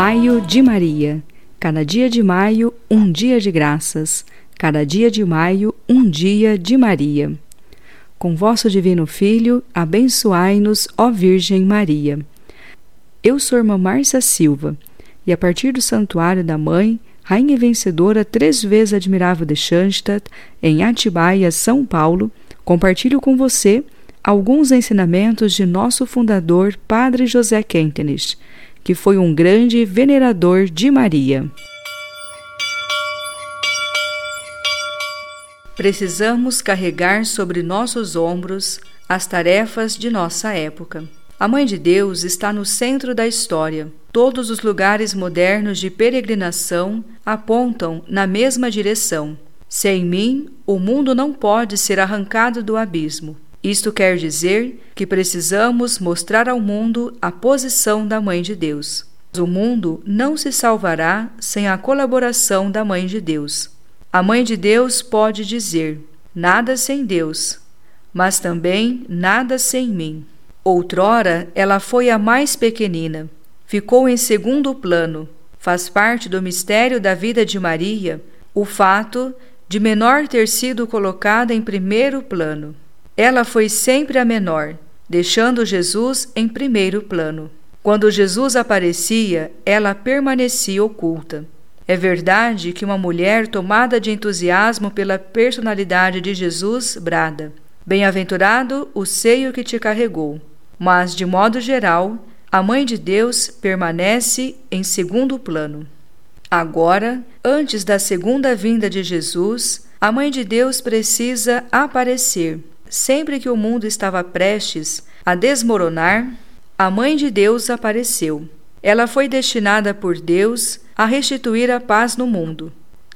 Maio de Maria. Cada dia de maio, um dia de graças. Cada dia de maio, um dia de Maria. Com vosso Divino Filho, abençoai-nos, ó Virgem Maria. Eu sou irmã Márcia Silva, e a partir do Santuário da Mãe, Rainha Vencedora, três vezes admirável de Schanstatt, em Atibaia, São Paulo, compartilho com você alguns ensinamentos de nosso fundador, Padre José Kentenich, que foi um grande venerador de Maria. Precisamos carregar sobre nossos ombros as tarefas de nossa época. A Mãe de Deus está no centro da história. Todos os lugares modernos de peregrinação apontam na mesma direção. Sem mim, o mundo não pode ser arrancado do abismo. Isto quer dizer que precisamos mostrar ao mundo a posição da Mãe de Deus. O mundo não se salvará sem a colaboração da Mãe de Deus. A Mãe de Deus pode dizer: nada sem Deus, mas também nada sem mim. Outrora ela foi a mais pequenina, ficou em segundo plano. Faz parte do mistério da vida de Maria o fato de menor ter sido colocada em primeiro plano. Ela foi sempre a menor, deixando Jesus em primeiro plano. Quando Jesus aparecia, ela permanecia oculta. É verdade que uma mulher tomada de entusiasmo pela personalidade de Jesus brada: Bem-aventurado o seio que te carregou. Mas, de modo geral, a Mãe de Deus permanece em segundo plano. Agora, antes da segunda vinda de Jesus, a Mãe de Deus precisa aparecer. Sempre que o mundo estava prestes a desmoronar, a Mãe de Deus apareceu. Ela foi destinada por Deus a restituir a paz no mundo.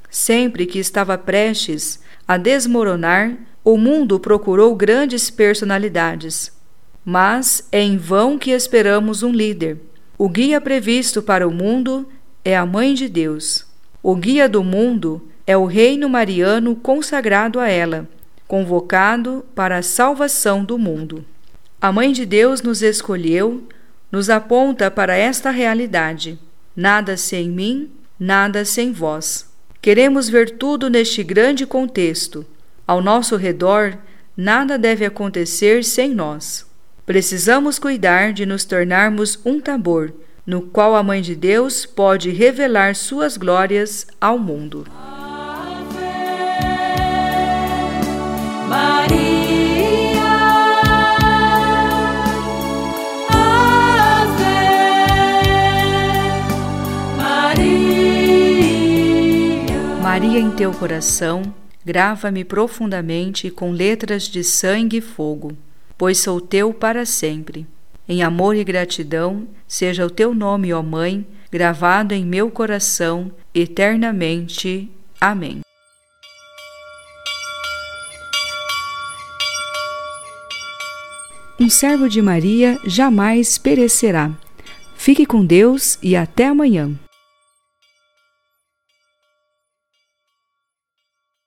Sempre que estava prestes a desmoronar, o mundo procurou grandes personalidades. Mas é em vão que esperamos um líder. O guia previsto para o mundo é a Mãe de Deus. O guia do mundo é o reino mariano consagrado a ela, convocado para a salvação do mundo. A Mãe de Deus nos escolheu, nos aponta para esta realidade. Nada sem mim, nada sem vós. Queremos ver tudo neste grande contexto. Ao nosso redor, nada deve acontecer sem nós. Precisamos cuidar de nos tornarmos um tambor, no qual a Mãe de Deus pode revelar suas glórias ao mundo. Maria em teu coração, grava-me profundamente com letras de sangue e fogo, pois sou teu para sempre. Em amor e gratidão, seja o teu nome, ó Mãe, gravado em meu coração eternamente. Amém. Um servo de Maria jamais perecerá. Fique com Deus e até amanhã.